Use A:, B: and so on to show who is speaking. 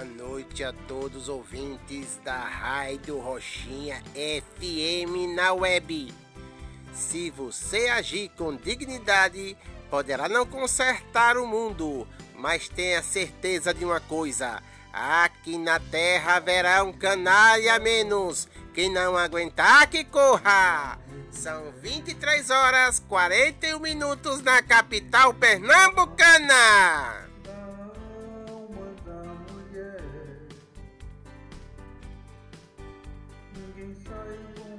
A: boa noite a todos os ouvintes da Rádio Roxinha FM na web. Se você agir com dignidade, poderá não consertar o mundo, mas tenha certeza de uma coisa: aqui na terra haverá um canalha menos. Quem não aguentar, que corra! São 23 horas 41 minutos na capital pernambucana. inside.